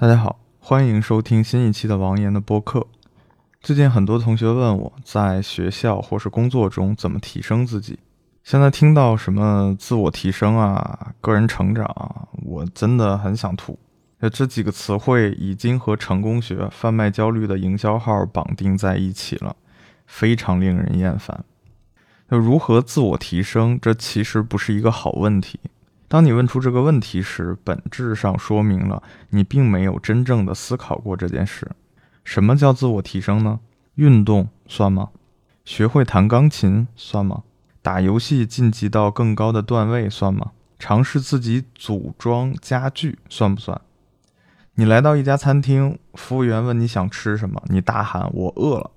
大家好，欢迎收听新一期的王岩的播客。最近很多同学问我在学校或是工作中怎么提升自己。现在听到什么自我提升啊、个人成长啊，我真的很想吐。这几个词汇已经和成功学、贩卖焦虑的营销号绑定在一起了，非常令人厌烦。那如何自我提升？这其实不是一个好问题。当你问出这个问题时，本质上说明了你并没有真正的思考过这件事。什么叫自我提升呢？运动算吗？学会弹钢琴算吗？打游戏晋级到更高的段位算吗？尝试自己组装家具算不算？你来到一家餐厅，服务员问你想吃什么，你大喊我饿了。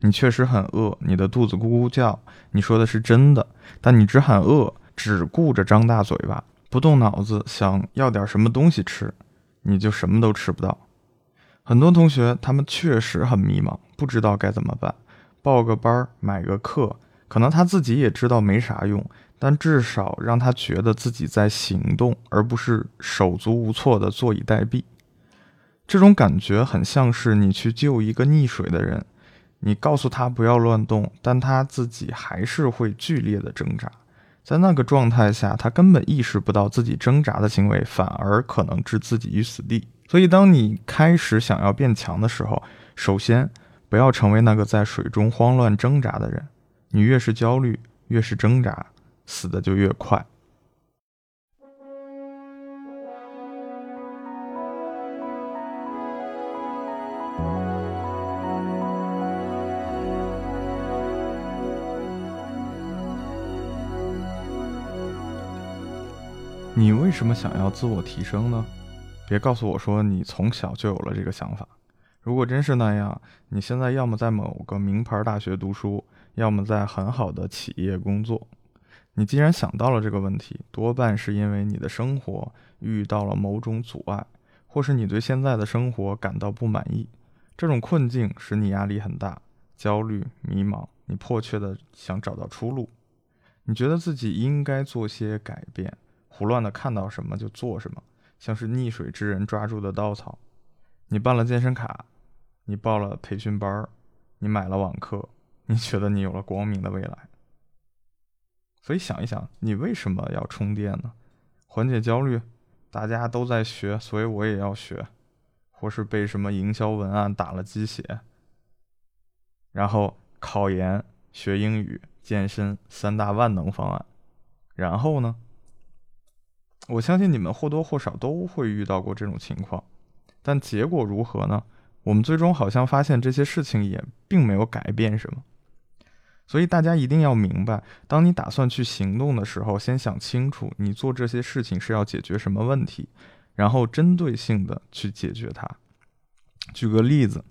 你确实很饿，你的肚子咕咕叫，你说的是真的，但你只喊饿。只顾着张大嘴巴，不动脑子，想要点什么东西吃，你就什么都吃不到。很多同学他们确实很迷茫，不知道该怎么办。报个班儿，买个课，可能他自己也知道没啥用，但至少让他觉得自己在行动，而不是手足无措的坐以待毙。这种感觉很像是你去救一个溺水的人，你告诉他不要乱动，但他自己还是会剧烈的挣扎。在那个状态下，他根本意识不到自己挣扎的行为反而可能置自己于死地。所以，当你开始想要变强的时候，首先不要成为那个在水中慌乱挣扎的人。你越是焦虑，越是挣扎，死的就越快。你为什么想要自我提升呢？别告诉我说你从小就有了这个想法。如果真是那样，你现在要么在某个名牌大学读书，要么在很好的企业工作。你既然想到了这个问题，多半是因为你的生活遇到了某种阻碍，或是你对现在的生活感到不满意。这种困境使你压力很大、焦虑、迷茫，你迫切的想找到出路。你觉得自己应该做些改变。胡乱的看到什么就做什么，像是溺水之人抓住的稻草。你办了健身卡，你报了培训班，你买了网课，你觉得你有了光明的未来。所以想一想，你为什么要充电呢？缓解焦虑，大家都在学，所以我也要学。或是被什么营销文案打了鸡血。然后考研、学英语、健身三大万能方案。然后呢？我相信你们或多或少都会遇到过这种情况，但结果如何呢？我们最终好像发现这些事情也并没有改变什么。所以大家一定要明白，当你打算去行动的时候，先想清楚你做这些事情是要解决什么问题，然后针对性的去解决它。举个例子，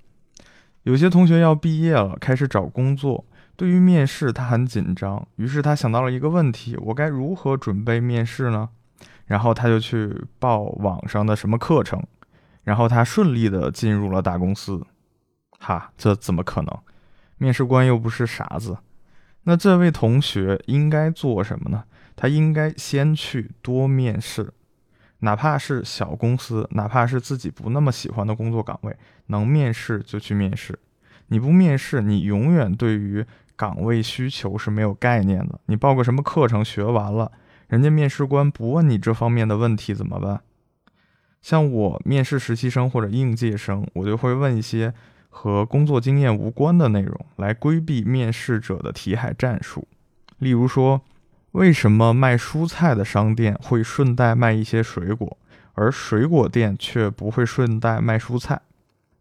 有些同学要毕业了，开始找工作，对于面试他很紧张，于是他想到了一个问题：我该如何准备面试呢？然后他就去报网上的什么课程，然后他顺利的进入了大公司。哈，这怎么可能？面试官又不是傻子。那这位同学应该做什么呢？他应该先去多面试，哪怕是小公司，哪怕是自己不那么喜欢的工作岗位，能面试就去面试。你不面试，你永远对于岗位需求是没有概念的。你报个什么课程，学完了。人家面试官不问你这方面的问题怎么办？像我面试实习生或者应届生，我就会问一些和工作经验无关的内容，来规避面试者的题海战术。例如说，为什么卖蔬菜的商店会顺带卖一些水果，而水果店却不会顺带卖蔬菜？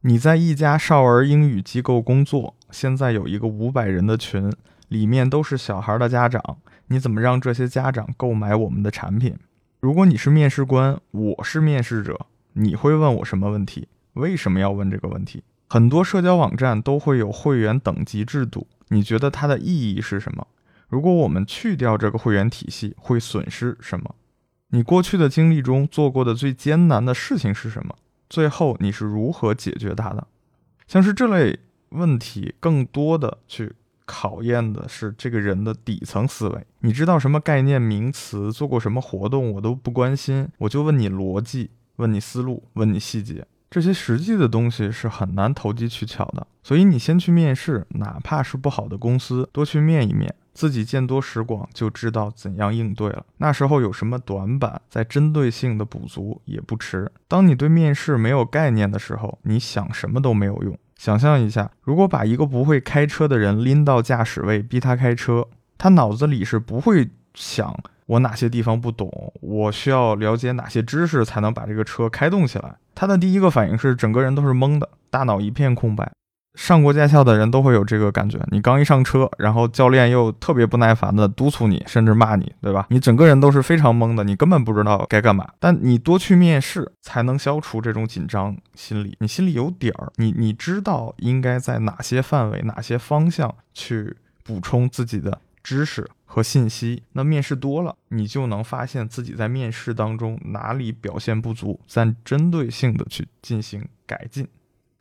你在一家少儿英语机构工作，现在有一个五百人的群，里面都是小孩的家长。你怎么让这些家长购买我们的产品？如果你是面试官，我是面试者，你会问我什么问题？为什么要问这个问题？很多社交网站都会有会员等级制度，你觉得它的意义是什么？如果我们去掉这个会员体系，会损失什么？你过去的经历中做过的最艰难的事情是什么？最后你是如何解决它的？像是这类问题，更多的去。考验的是这个人的底层思维。你知道什么概念名词，做过什么活动，我都不关心，我就问你逻辑，问你思路，问你细节。这些实际的东西是很难投机取巧的。所以你先去面试，哪怕是不好的公司，多去面一面，自己见多识广，就知道怎样应对了。那时候有什么短板，再针对性的补足也不迟。当你对面试没有概念的时候，你想什么都没有用。想象一下，如果把一个不会开车的人拎到驾驶位，逼他开车，他脑子里是不会想我哪些地方不懂，我需要了解哪些知识才能把这个车开动起来。他的第一个反应是整个人都是懵的，大脑一片空白。上过驾校的人都会有这个感觉，你刚一上车，然后教练又特别不耐烦的督促你，甚至骂你，对吧？你整个人都是非常懵的，你根本不知道该干嘛。但你多去面试，才能消除这种紧张心理。你心里有底儿，你你知道应该在哪些范围、哪些方向去补充自己的知识和信息。那面试多了，你就能发现自己在面试当中哪里表现不足，再针对性的去进行改进。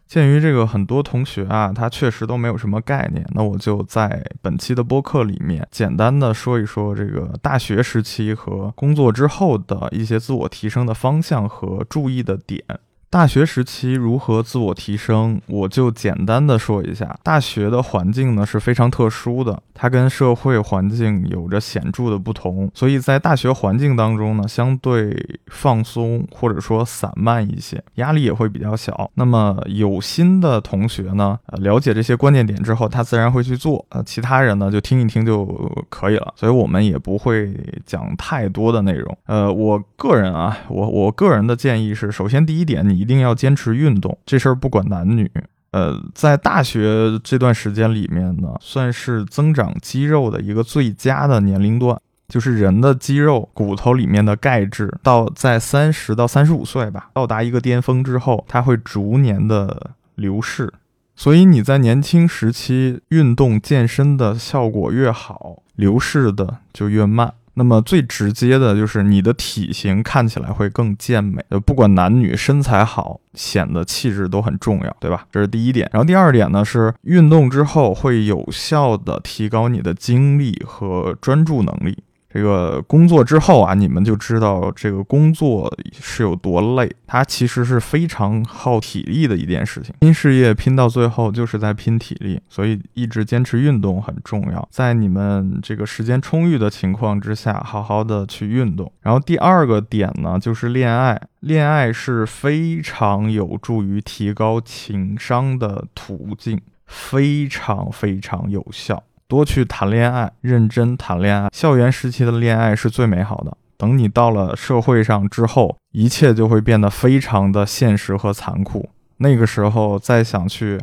鉴于这个很多同学啊，他确实都没有什么概念，那我就在本期的播客里面简单的说一说这个大学时期和工作之后的一些自我提升的方向和注意的点。大学时期如何自我提升，我就简单的说一下。大学的环境呢是非常特殊的，它跟社会环境有着显著的不同，所以在大学环境当中呢，相对放松或者说散漫一些，压力也会比较小。那么有心的同学呢，呃，了解这些关键点之后，他自然会去做。呃，其他人呢就听一听就可以了。所以我们也不会讲太多的内容。呃，我个人啊，我我个人的建议是，首先第一点，你。一定要坚持运动，这事儿不管男女。呃，在大学这段时间里面呢，算是增长肌肉的一个最佳的年龄段。就是人的肌肉、骨头里面的钙质，到在三十到三十五岁吧，到达一个巅峰之后，它会逐年的流逝。所以你在年轻时期运动健身的效果越好，流逝的就越慢。那么最直接的就是你的体型看起来会更健美，呃，不管男女，身材好显得气质都很重要，对吧？这是第一点。然后第二点呢是运动之后会有效的提高你的精力和专注能力。这个工作之后啊，你们就知道这个工作是有多累，它其实是非常耗体力的一件事情。拼事业拼到最后就是在拼体力，所以一直坚持运动很重要。在你们这个时间充裕的情况之下，好好的去运动。然后第二个点呢，就是恋爱，恋爱是非常有助于提高情商的途径，非常非常有效。多去谈恋爱，认真谈恋爱。校园时期的恋爱是最美好的。等你到了社会上之后，一切就会变得非常的现实和残酷。那个时候再想去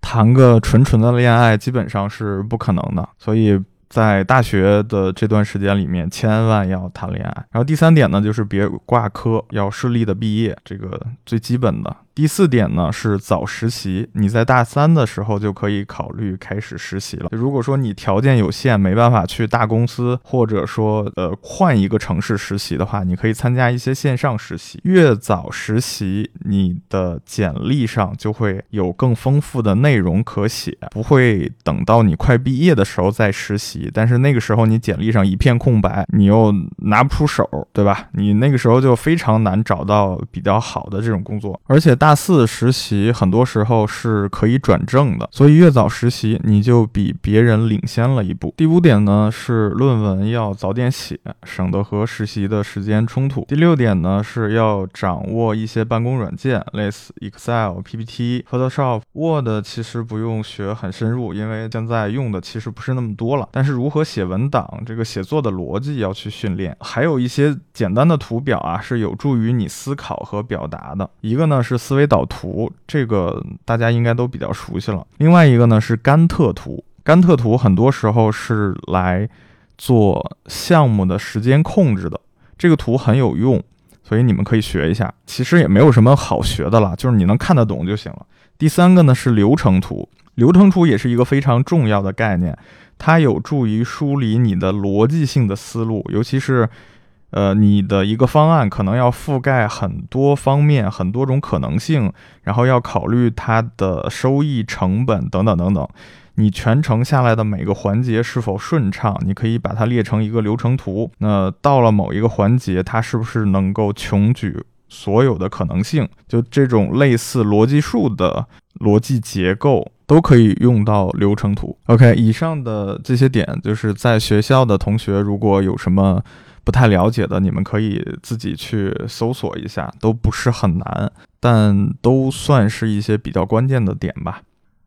谈个纯纯的恋爱，基本上是不可能的。所以在大学的这段时间里面，千万要谈恋爱。然后第三点呢，就是别挂科，要顺利的毕业，这个最基本的。第四点呢是早实习，你在大三的时候就可以考虑开始实习了。如果说你条件有限，没办法去大公司，或者说呃换一个城市实习的话，你可以参加一些线上实习。越早实习，你的简历上就会有更丰富的内容可写，不会等到你快毕业的时候再实习。但是那个时候你简历上一片空白，你又拿不出手，对吧？你那个时候就非常难找到比较好的这种工作，而且。大四实习很多时候是可以转正的，所以越早实习你就比别人领先了一步。第五点呢是论文要早点写，省得和实习的时间冲突。第六点呢是要掌握一些办公软件，类似 Excel、PPT、Photoshop、Word，其实不用学很深入，因为现在用的其实不是那么多了。但是如何写文档，这个写作的逻辑要去训练，还有一些简单的图表啊是有助于你思考和表达的。一个呢是。思思维导图这个大家应该都比较熟悉了。另外一个呢是甘特图，甘特图很多时候是来做项目的时间控制的。这个图很有用，所以你们可以学一下。其实也没有什么好学的了，就是你能看得懂就行了。第三个呢是流程图，流程图也是一个非常重要的概念，它有助于梳理你的逻辑性的思路，尤其是。呃，你的一个方案可能要覆盖很多方面、很多种可能性，然后要考虑它的收益、成本等等等等。你全程下来的每个环节是否顺畅，你可以把它列成一个流程图。那到了某一个环节，它是不是能够穷举所有的可能性，就这种类似逻辑树的逻辑结构，都可以用到流程图。OK，以上的这些点，就是在学校的同学如果有什么不太了解的，你们可以自己去搜索一下，都不是很难，但都算是一些比较关键的点吧。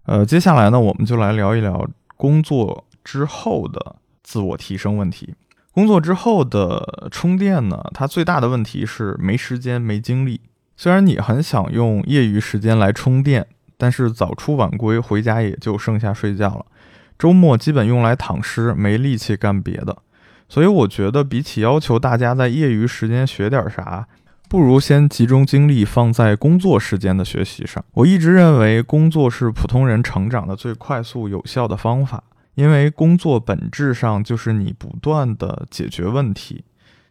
呃，接下来呢，我们就来聊一聊工作之后的自我提升问题。工作之后的充电呢，它最大的问题是没时间、没精力。虽然你很想用业余时间来充电，但是早出晚归，回家也就剩下睡觉了。周末基本用来躺尸，没力气干别的。所以我觉得，比起要求大家在业余时间学点啥，不如先集中精力放在工作时间的学习上。我一直认为，工作是普通人成长的最快速有效的方法。因为工作本质上就是你不断的解决问题，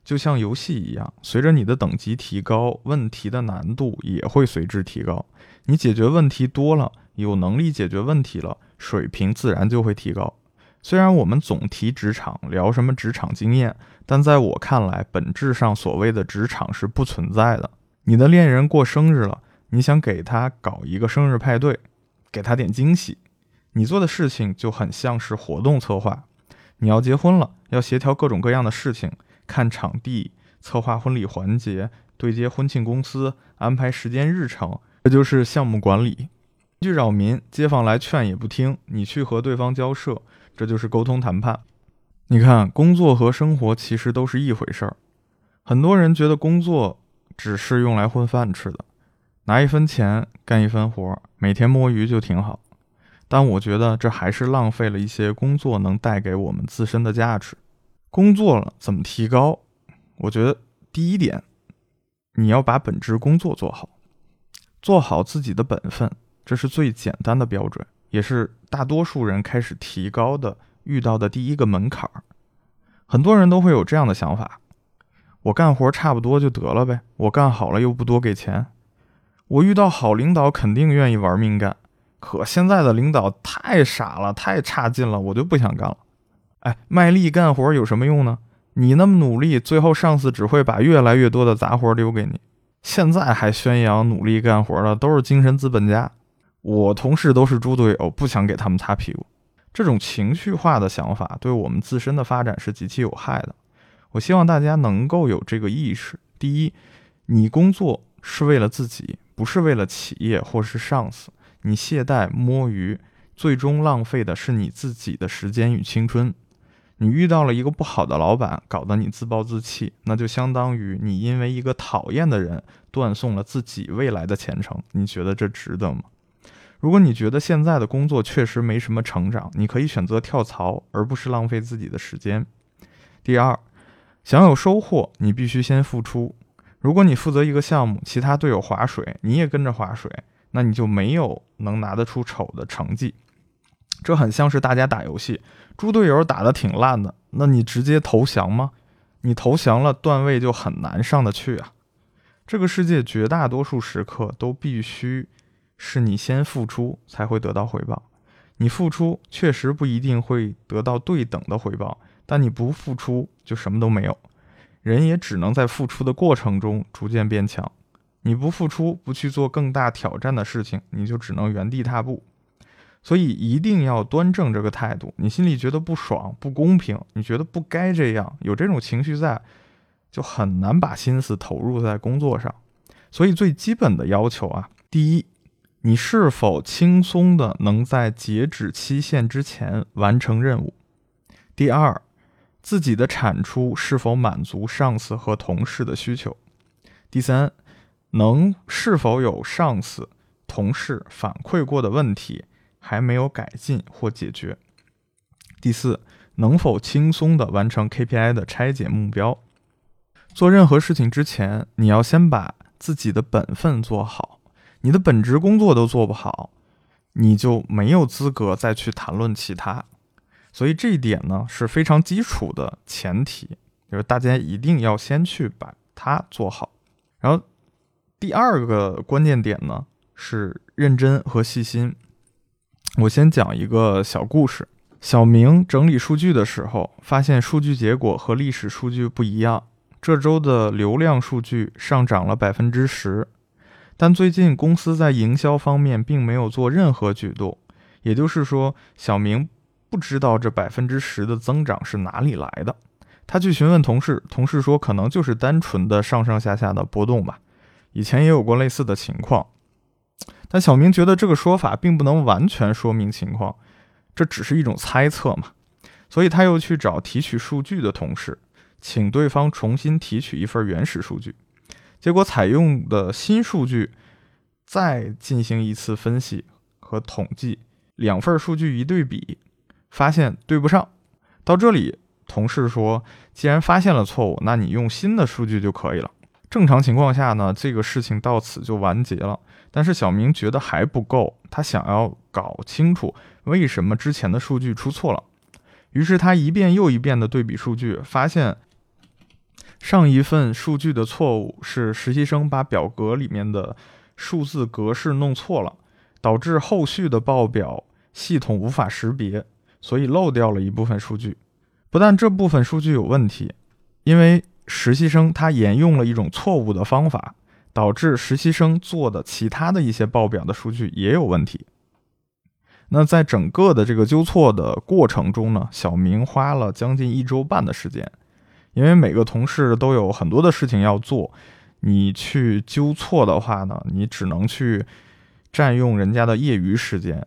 就像游戏一样，随着你的等级提高，问题的难度也会随之提高。你解决问题多了，有能力解决问题了，水平自然就会提高。虽然我们总提职场，聊什么职场经验，但在我看来，本质上所谓的职场是不存在的。你的恋人过生日了，你想给他搞一个生日派对，给他点惊喜。你做的事情就很像是活动策划，你要结婚了，要协调各种各样的事情，看场地、策划婚礼环节、对接婚庆公司、安排时间日程，这就是项目管理。去扰民，街坊来劝也不听，你去和对方交涉，这就是沟通谈判。你看，工作和生活其实都是一回事儿。很多人觉得工作只是用来混饭吃的，拿一分钱干一分活，每天摸鱼就挺好。但我觉得这还是浪费了一些工作能带给我们自身的价值。工作了怎么提高？我觉得第一点，你要把本职工作做好，做好自己的本分，这是最简单的标准，也是大多数人开始提高的遇到的第一个门槛儿。很多人都会有这样的想法：我干活差不多就得了呗，我干好了又不多给钱，我遇到好领导肯定愿意玩命干。可现在的领导太傻了，太差劲了，我就不想干了。哎，卖力干活有什么用呢？你那么努力，最后上司只会把越来越多的杂活留给你。现在还宣扬努力干活的都是精神资本家。我同事都是猪队友，不想给他们擦屁股。这种情绪化的想法对我们自身的发展是极其有害的。我希望大家能够有这个意识：第一，你工作是为了自己，不是为了企业或是上司。你懈怠摸鱼，最终浪费的是你自己的时间与青春。你遇到了一个不好的老板，搞得你自暴自弃，那就相当于你因为一个讨厌的人断送了自己未来的前程。你觉得这值得吗？如果你觉得现在的工作确实没什么成长，你可以选择跳槽，而不是浪费自己的时间。第二，想有收获，你必须先付出。如果你负责一个项目，其他队友划水，你也跟着划水。那你就没有能拿得出丑的成绩，这很像是大家打游戏，猪队友打得挺烂的，那你直接投降吗？你投降了，段位就很难上得去啊。这个世界绝大多数时刻都必须是你先付出才会得到回报，你付出确实不一定会得到对等的回报，但你不付出就什么都没有，人也只能在付出的过程中逐渐变强。你不付出，不去做更大挑战的事情，你就只能原地踏步。所以一定要端正这个态度。你心里觉得不爽、不公平，你觉得不该这样，有这种情绪在，就很难把心思投入在工作上。所以最基本的要求啊，第一，你是否轻松的能在截止期限之前完成任务？第二，自己的产出是否满足上司和同事的需求？第三。能是否有上司、同事反馈过的问题还没有改进或解决？第四，能否轻松的完成 KPI 的拆解目标？做任何事情之前，你要先把自己的本分做好。你的本职工作都做不好，你就没有资格再去谈论其他。所以这一点呢是非常基础的前提，就是大家一定要先去把它做好，然后。第二个关键点呢是认真和细心。我先讲一个小故事。小明整理数据的时候，发现数据结果和历史数据不一样，这周的流量数据上涨了百分之十，但最近公司在营销方面并没有做任何举动，也就是说，小明不知道这百分之十的增长是哪里来的。他去询问同事，同事说可能就是单纯的上上下下的波动吧。以前也有过类似的情况，但小明觉得这个说法并不能完全说明情况，这只是一种猜测嘛。所以他又去找提取数据的同事，请对方重新提取一份原始数据，结果采用的新数据再进行一次分析和统计，两份数据一对比，发现对不上。到这里。同事说：“既然发现了错误，那你用新的数据就可以了。正常情况下呢，这个事情到此就完结了。但是小明觉得还不够，他想要搞清楚为什么之前的数据出错了。于是他一遍又一遍的对比数据，发现上一份数据的错误是实习生把表格里面的数字格式弄错了，导致后续的报表系统无法识别，所以漏掉了一部分数据。”不但这部分数据有问题，因为实习生他沿用了一种错误的方法，导致实习生做的其他的一些报表的数据也有问题。那在整个的这个纠错的过程中呢，小明花了将近一周半的时间，因为每个同事都有很多的事情要做，你去纠错的话呢，你只能去占用人家的业余时间，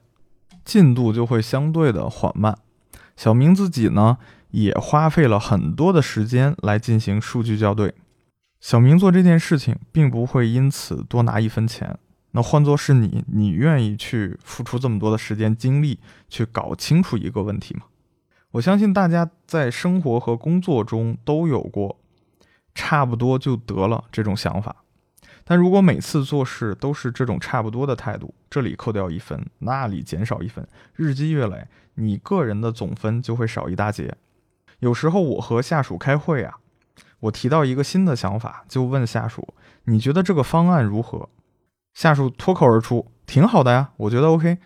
进度就会相对的缓慢。小明自己呢？也花费了很多的时间来进行数据校对。小明做这件事情并不会因此多拿一分钱。那换作是你，你愿意去付出这么多的时间精力去搞清楚一个问题吗？我相信大家在生活和工作中都有过差不多就得了这种想法。但如果每次做事都是这种差不多的态度，这里扣掉一分，那里减少一分，日积月累，你个人的总分就会少一大截。有时候我和下属开会啊，我提到一个新的想法，就问下属：“你觉得这个方案如何？”下属脱口而出：“挺好的呀，我觉得 OK。”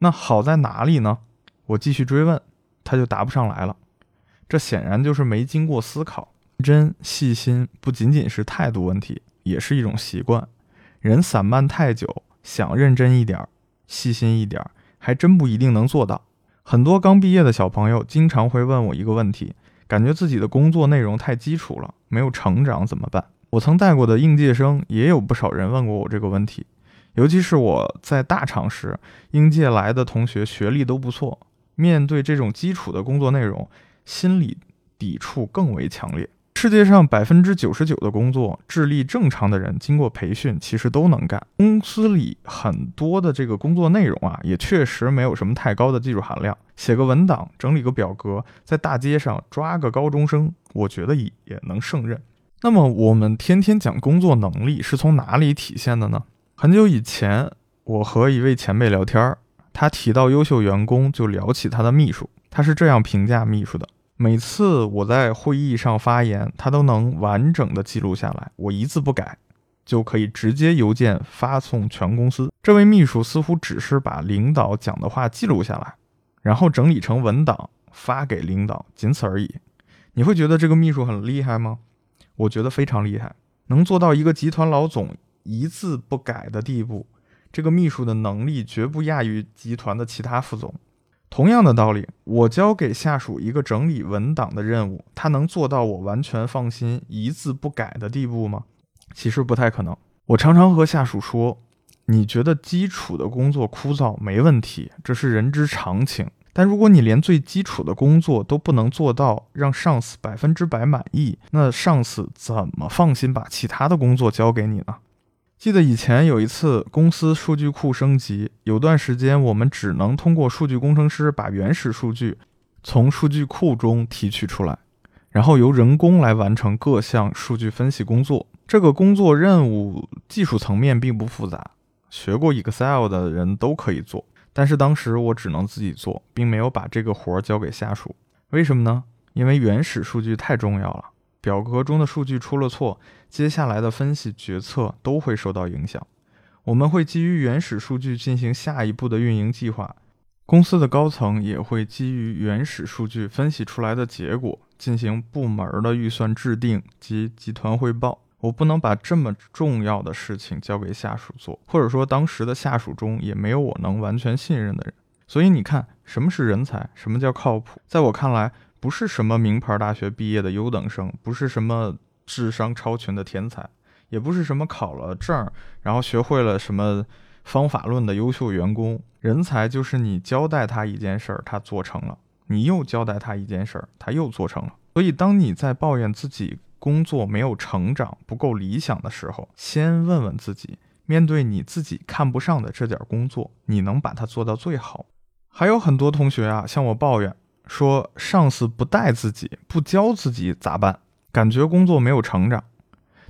那好在哪里呢？我继续追问，他就答不上来了。这显然就是没经过思考。真细心不仅仅是态度问题，也是一种习惯。人散漫太久，想认真一点、细心一点，还真不一定能做到。很多刚毕业的小朋友经常会问我一个问题：感觉自己的工作内容太基础了，没有成长怎么办？我曾带过的应届生也有不少人问过我这个问题，尤其是我在大厂时，应届来的同学学历都不错，面对这种基础的工作内容，心理抵触更为强烈。世界上百分之九十九的工作，智力正常的人经过培训，其实都能干。公司里很多的这个工作内容啊，也确实没有什么太高的技术含量。写个文档，整理个表格，在大街上抓个高中生，我觉得也能胜任。那么，我们天天讲工作能力是从哪里体现的呢？很久以前，我和一位前辈聊天儿，他提到优秀员工，就聊起他的秘书，他是这样评价秘书的。每次我在会议上发言，他都能完整的记录下来，我一字不改，就可以直接邮件发送全公司。这位秘书似乎只是把领导讲的话记录下来，然后整理成文档发给领导，仅此而已。你会觉得这个秘书很厉害吗？我觉得非常厉害，能做到一个集团老总一字不改的地步，这个秘书的能力绝不亚于集团的其他副总。同样的道理，我交给下属一个整理文档的任务，他能做到我完全放心、一字不改的地步吗？其实不太可能。我常常和下属说：“你觉得基础的工作枯燥没问题，这是人之常情。但如果你连最基础的工作都不能做到让上司百分之百满意，那上司怎么放心把其他的工作交给你呢？”记得以前有一次公司数据库升级，有段时间我们只能通过数据工程师把原始数据从数据库中提取出来，然后由人工来完成各项数据分析工作。这个工作任务技术层面并不复杂，学过 Excel 的人都可以做。但是当时我只能自己做，并没有把这个活儿交给下属。为什么呢？因为原始数据太重要了。表格中的数据出了错，接下来的分析决策都会受到影响。我们会基于原始数据进行下一步的运营计划，公司的高层也会基于原始数据分析出来的结果进行部门的预算制定及集团汇报。我不能把这么重要的事情交给下属做，或者说当时的下属中也没有我能完全信任的人。所以你看，什么是人才？什么叫靠谱？在我看来，不是什么名牌大学毕业的优等生，不是什么智商超群的天才，也不是什么考了证然后学会了什么方法论的优秀员工。人才就是你交代他一件事儿，他做成了；你又交代他一件事儿，他又做成了。所以，当你在抱怨自己，工作没有成长、不够理想的时候，先问问自己：面对你自己看不上的这点工作，你能把它做到最好？还有很多同学啊，向我抱怨说，上司不带自己、不教自己咋办？感觉工作没有成长。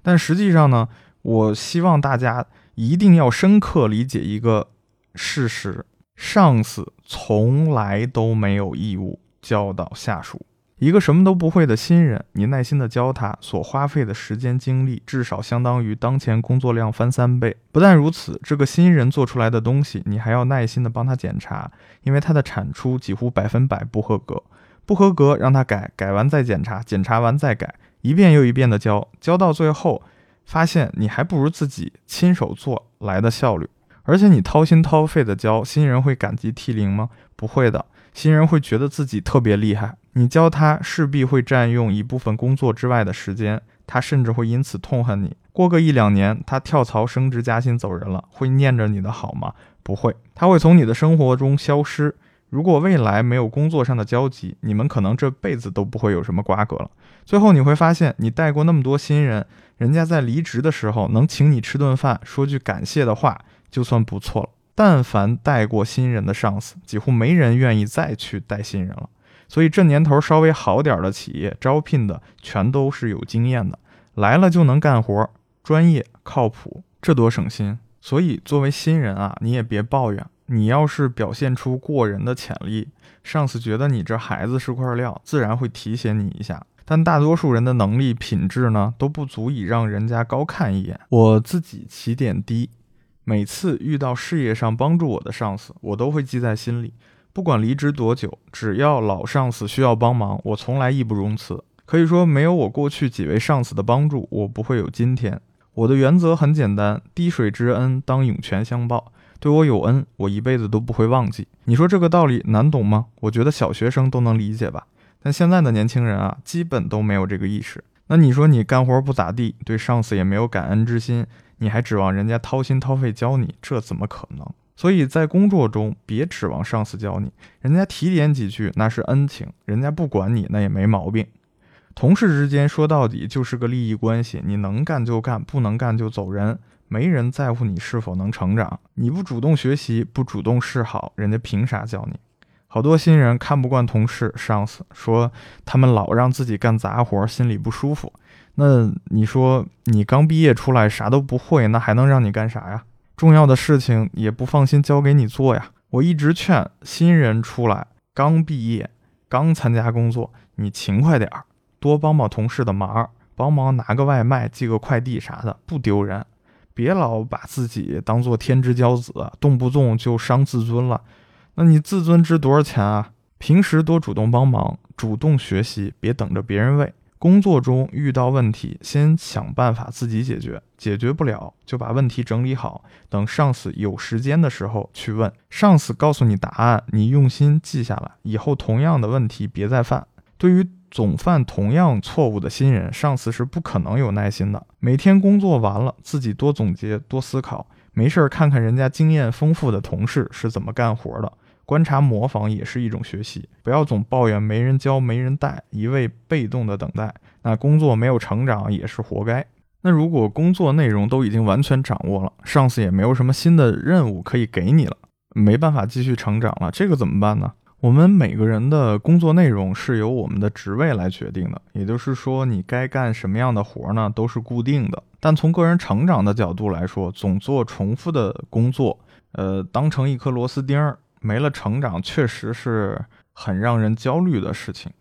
但实际上呢，我希望大家一定要深刻理解一个事实：上司从来都没有义务教导下属。一个什么都不会的新人，你耐心的教他，所花费的时间精力至少相当于当前工作量翻三倍。不但如此，这个新人做出来的东西，你还要耐心的帮他检查，因为他的产出几乎百分百不合格。不合格让他改，改完再检查，检查完再改，一遍又一遍的教，教到最后，发现你还不如自己亲手做来的效率。而且你掏心掏肺的教，新人会感激涕零吗？不会的，新人会觉得自己特别厉害。你教他势必会占用一部分工作之外的时间，他甚至会因此痛恨你。过个一两年，他跳槽升职加薪走人了，会念着你的好吗？不会，他会从你的生活中消失。如果未来没有工作上的交集，你们可能这辈子都不会有什么瓜葛了。最后你会发现，你带过那么多新人，人家在离职的时候能请你吃顿饭，说句感谢的话，就算不错了。但凡带过新人的上司，几乎没人愿意再去带新人了。所以这年头稍微好点的企业招聘的全都是有经验的，来了就能干活，专业靠谱，这多省心。所以作为新人啊，你也别抱怨，你要是表现出过人的潜力，上司觉得你这孩子是块料，自然会提携你一下。但大多数人的能力品质呢，都不足以让人家高看一眼。我自己起点低，每次遇到事业上帮助我的上司，我都会记在心里。不管离职多久，只要老上司需要帮忙，我从来义不容辞。可以说，没有我过去几位上司的帮助，我不会有今天。我的原则很简单：滴水之恩，当涌泉相报。对我有恩，我一辈子都不会忘记。你说这个道理难懂吗？我觉得小学生都能理解吧。但现在的年轻人啊，基本都没有这个意识。那你说你干活不咋地，对上司也没有感恩之心，你还指望人家掏心掏肺教你？这怎么可能？所以在工作中，别指望上司教你，人家提点几句那是恩情，人家不管你那也没毛病。同事之间说到底就是个利益关系，你能干就干，不能干就走人，没人在乎你是否能成长。你不主动学习，不主动示好，人家凭啥教你？好多新人看不惯同事、上司，说他们老让自己干杂活，心里不舒服。那你说你刚毕业出来啥都不会，那还能让你干啥呀？重要的事情也不放心交给你做呀。我一直劝新人出来，刚毕业，刚参加工作，你勤快点儿，多帮帮同事的忙，帮忙拿个外卖、寄个快递啥的，不丢人。别老把自己当做天之骄子，动不动就伤自尊了。那你自尊值多少钱啊？平时多主动帮忙，主动学习，别等着别人喂。工作中遇到问题，先想办法自己解决，解决不了就把问题整理好，等上司有时间的时候去问。上司告诉你答案，你用心记下来，以后同样的问题别再犯。对于总犯同样错误的新人，上司是不可能有耐心的。每天工作完了，自己多总结，多思考，没事儿看看人家经验丰富的同事是怎么干活的。观察模仿也是一种学习，不要总抱怨没人教、没人带，一味被动的等待，那工作没有成长也是活该。那如果工作内容都已经完全掌握了，上司也没有什么新的任务可以给你了，没办法继续成长了，这个怎么办呢？我们每个人的工作内容是由我们的职位来决定的，也就是说，你该干什么样的活呢，都是固定的。但从个人成长的角度来说，总做重复的工作，呃，当成一颗螺丝钉儿。没了成长，确实是很让人焦虑的事情。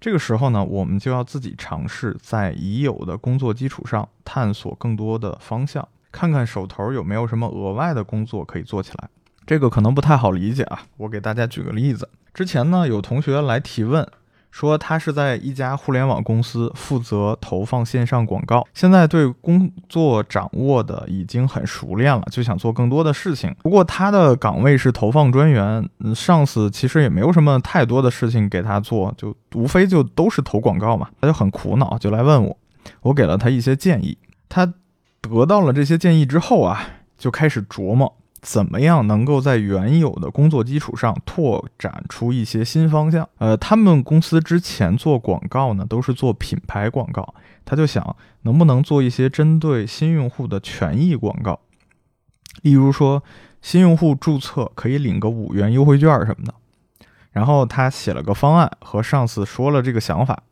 这个时候呢，我们就要自己尝试在已有的工作基础上探索更多的方向，看看手头有没有什么额外的工作可以做起来。这个可能不太好理解啊，我给大家举个例子。之前呢，有同学来提问，说他是在一家互联网公司负责投放线上广告，现在对工作掌握的已经很熟练了，就想做更多的事情。不过他的岗位是投放专员，上司其实也没有什么太多的事情给他做，就无非就都是投广告嘛。他就很苦恼，就来问我，我给了他一些建议。他得到了这些建议之后啊，就开始琢磨。怎么样能够在原有的工作基础上拓展出一些新方向？呃，他们公司之前做广告呢，都是做品牌广告，他就想能不能做一些针对新用户的权益广告，例如说新用户注册可以领个五元优惠券什么的。然后他写了个方案，和上司说了这个想法，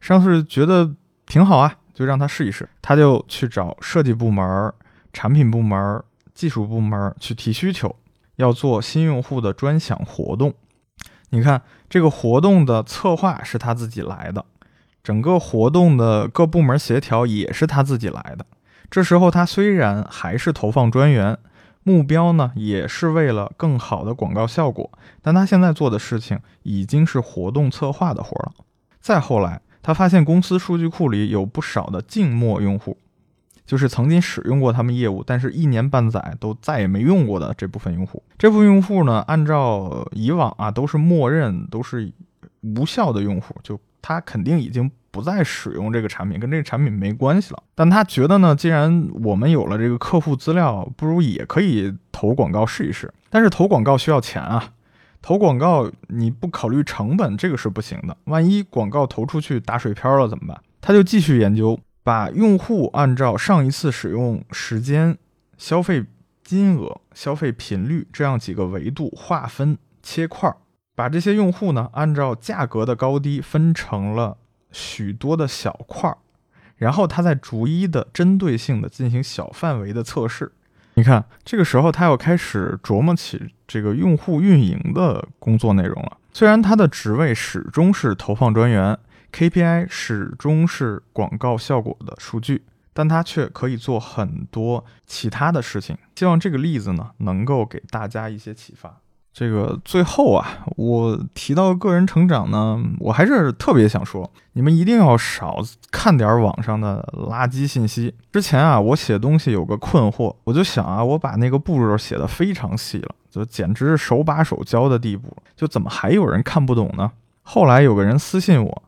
上司觉得挺好啊，就让他试一试。他就去找设计部门、产品部门。技术部门去提需求，要做新用户的专享活动。你看，这个活动的策划是他自己来的，整个活动的各部门协调也是他自己来的。这时候他虽然还是投放专员，目标呢也是为了更好的广告效果，但他现在做的事情已经是活动策划的活了。再后来，他发现公司数据库里有不少的静默用户。就是曾经使用过他们业务，但是一年半载都再也没用过的这部分用户。这部分用户呢，按照以往啊，都是默认都是无效的用户，就他肯定已经不再使用这个产品，跟这个产品没关系了。但他觉得呢，既然我们有了这个客户资料，不如也可以投广告试一试。但是投广告需要钱啊，投广告你不考虑成本，这个是不行的。万一广告投出去打水漂了怎么办？他就继续研究。把用户按照上一次使用时间、消费金额、消费频率这样几个维度划分切块儿，把这些用户呢按照价格的高低分成了许多的小块儿，然后他再逐一的针对性的进行小范围的测试。你看，这个时候他要开始琢磨起这个用户运营的工作内容了。虽然他的职位始终是投放专员。KPI 始终是广告效果的数据，但它却可以做很多其他的事情。希望这个例子呢，能够给大家一些启发。这个最后啊，我提到个人成长呢，我还是特别想说，你们一定要少看点网上的垃圾信息。之前啊，我写东西有个困惑，我就想啊，我把那个步骤写的非常细了，就简直是手把手教的地步，就怎么还有人看不懂呢？后来有个人私信我。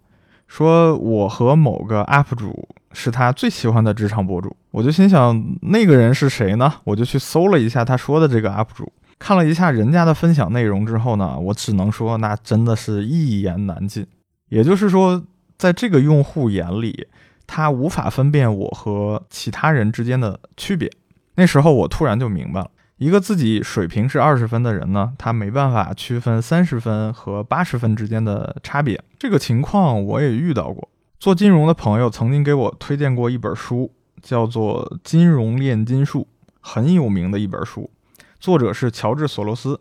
说我和某个 UP 主是他最喜欢的职场博主，我就心想那个人是谁呢？我就去搜了一下他说的这个 UP 主，看了一下人家的分享内容之后呢，我只能说那真的是一言难尽。也就是说，在这个用户眼里，他无法分辨我和其他人之间的区别。那时候我突然就明白了。一个自己水平是二十分的人呢，他没办法区分三十分和八十分之间的差别。这个情况我也遇到过。做金融的朋友曾经给我推荐过一本书，叫做《金融炼金术》，很有名的一本书，作者是乔治·索罗斯，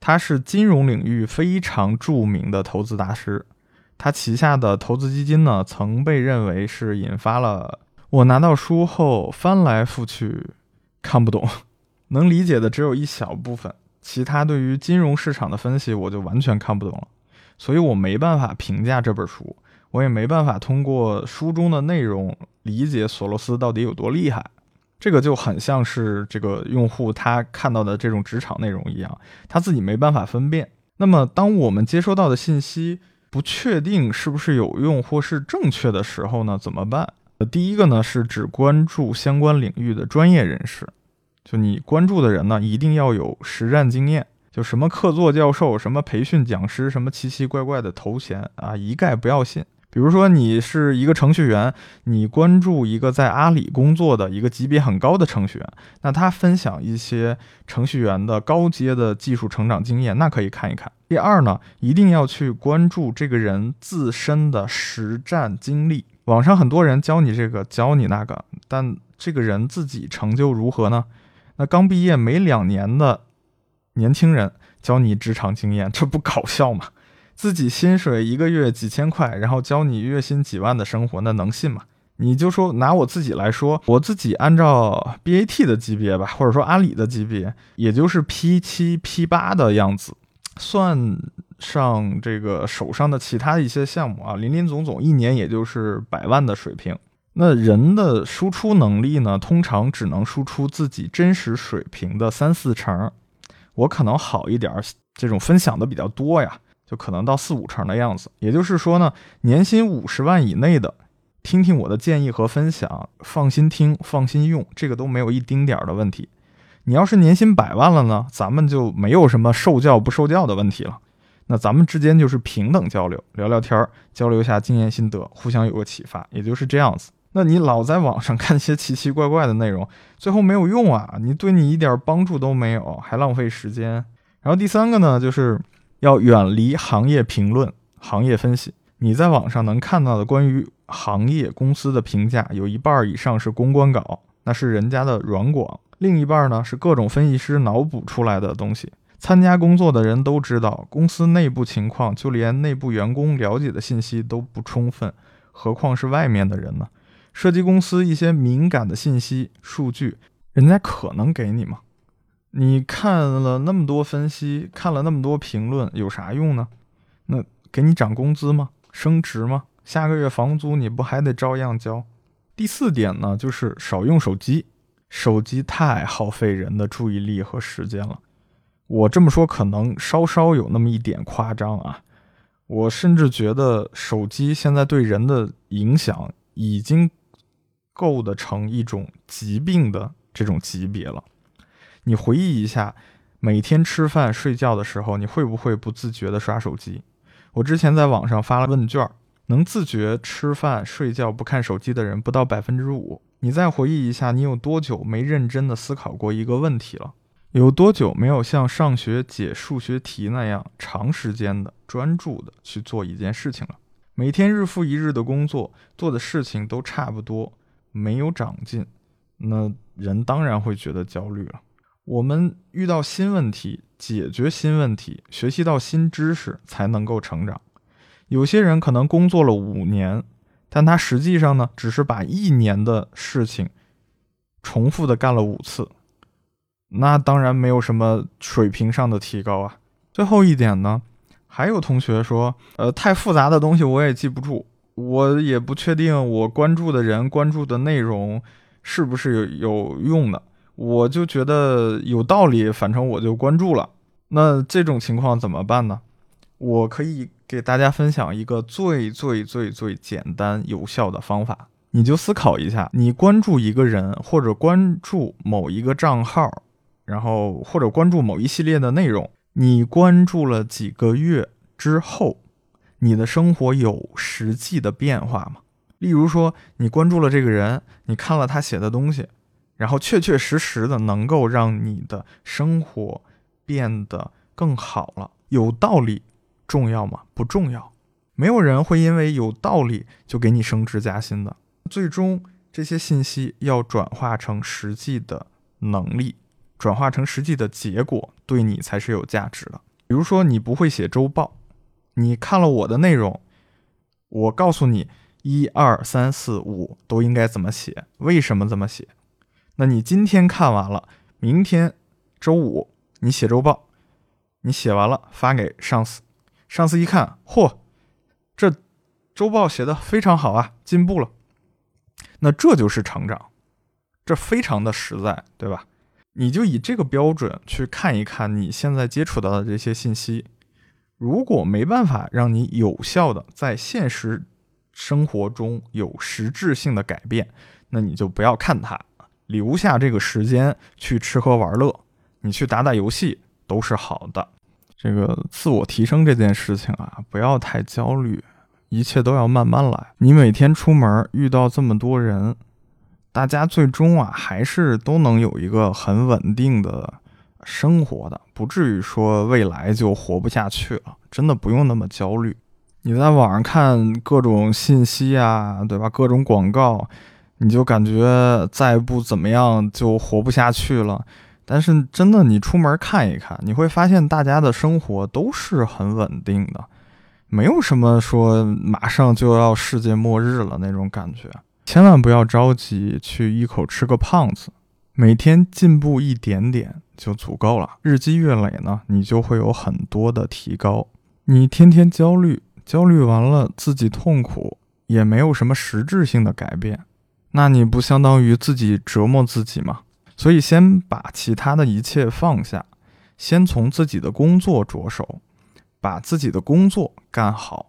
他是金融领域非常著名的投资大师。他旗下的投资基金呢，曾被认为是引发了我拿到书后翻来覆去看不懂。能理解的只有一小部分，其他对于金融市场的分析我就完全看不懂了，所以我没办法评价这本书，我也没办法通过书中的内容理解索罗斯到底有多厉害。这个就很像是这个用户他看到的这种职场内容一样，他自己没办法分辨。那么，当我们接收到的信息不确定是不是有用或是正确的时候呢？怎么办？第一个呢是只关注相关领域的专业人士。就你关注的人呢，一定要有实战经验。就什么客座教授、什么培训讲师、什么奇奇怪怪的头衔啊，一概不要信。比如说，你是一个程序员，你关注一个在阿里工作的一个级别很高的程序员，那他分享一些程序员的高阶的技术成长经验，那可以看一看。第二呢，一定要去关注这个人自身的实战经历。网上很多人教你这个，教你那个，但这个人自己成就如何呢？那刚毕业没两年的年轻人教你职场经验，这不搞笑吗？自己薪水一个月几千块，然后教你月薪几万的生活，那能信吗？你就说拿我自己来说，我自己按照 BAT 的级别吧，或者说阿里的级别，也就是 P 七 P 八的样子，算上这个手上的其他一些项目啊，林林总总一年也就是百万的水平。那人的输出能力呢，通常只能输出自己真实水平的三四成。我可能好一点，这种分享的比较多呀，就可能到四五成的样子。也就是说呢，年薪五十万以内的，听听我的建议和分享，放心听，放心用，这个都没有一丁点儿的问题。你要是年薪百万了呢，咱们就没有什么受教不受教的问题了。那咱们之间就是平等交流，聊聊天儿，交流一下经验心得，互相有个启发，也就是这样子。那你老在网上看些奇奇怪怪的内容，最后没有用啊！你对你一点帮助都没有，还浪费时间。然后第三个呢，就是要远离行业评论、行业分析。你在网上能看到的关于行业公司的评价，有一半以上是公关稿，那是人家的软广。另一半呢是各种分析师脑补出来的东西。参加工作的人都知道，公司内部情况就连内部员工了解的信息都不充分，何况是外面的人呢？涉及公司一些敏感的信息、数据，人家可能给你吗？你看了那么多分析，看了那么多评论，有啥用呢？那给你涨工资吗？升职吗？下个月房租你不还得照样交？第四点呢，就是少用手机。手机太耗费人的注意力和时间了，我这么说可能稍稍有那么一点夸张啊。我甚至觉得手机现在对人的影响已经够得成一种疾病的这种级别了。你回忆一下，每天吃饭睡觉的时候，你会不会不自觉地刷手机？我之前在网上发了问卷，能自觉吃饭睡觉不看手机的人不到百分之五。你再回忆一下，你有多久没认真的思考过一个问题了？有多久没有像上学解数学题那样长时间的专注的去做一件事情了？每天日复一日的工作，做的事情都差不多，没有长进，那人当然会觉得焦虑了。我们遇到新问题，解决新问题，学习到新知识，才能够成长。有些人可能工作了五年。但他实际上呢，只是把一年的事情重复的干了五次，那当然没有什么水平上的提高啊。最后一点呢，还有同学说，呃，太复杂的东西我也记不住，我也不确定我关注的人关注的内容是不是有有用的，我就觉得有道理，反正我就关注了。那这种情况怎么办呢？我可以。给大家分享一个最最最最简单有效的方法，你就思考一下，你关注一个人或者关注某一个账号，然后或者关注某一系列的内容，你关注了几个月之后，你的生活有实际的变化吗？例如说，你关注了这个人，你看了他写的东西，然后确确实实的能够让你的生活变得更好了，有道理。重要吗？不重要。没有人会因为有道理就给你升职加薪的。最终，这些信息要转化成实际的能力，转化成实际的结果，对你才是有价值的。比如说，你不会写周报，你看了我的内容，我告诉你一二三四五都应该怎么写，为什么这么写。那你今天看完了，明天周五你写周报，你写完了发给上司。上司一看，嚯，这周报写的非常好啊，进步了。那这就是成长，这非常的实在，对吧？你就以这个标准去看一看你现在接触到的这些信息，如果没办法让你有效的在现实生活中有实质性的改变，那你就不要看它，留下这个时间去吃喝玩乐，你去打打游戏都是好的。这个自我提升这件事情啊，不要太焦虑，一切都要慢慢来。你每天出门遇到这么多人，大家最终啊还是都能有一个很稳定的生活的，不至于说未来就活不下去了。真的不用那么焦虑。你在网上看各种信息啊，对吧？各种广告，你就感觉再不怎么样就活不下去了。但是真的，你出门看一看，你会发现大家的生活都是很稳定的，没有什么说马上就要世界末日了那种感觉。千万不要着急去一口吃个胖子，每天进步一点点就足够了。日积月累呢，你就会有很多的提高。你天天焦虑，焦虑完了自己痛苦，也没有什么实质性的改变，那你不相当于自己折磨自己吗？所以先把其他的一切放下，先从自己的工作着手，把自己的工作干好，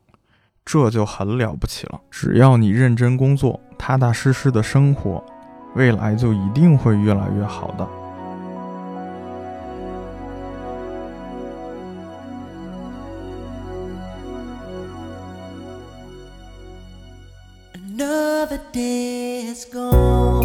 这就很了不起了。只要你认真工作，踏踏实实的生活，未来就一定会越来越好的。Another day is gone.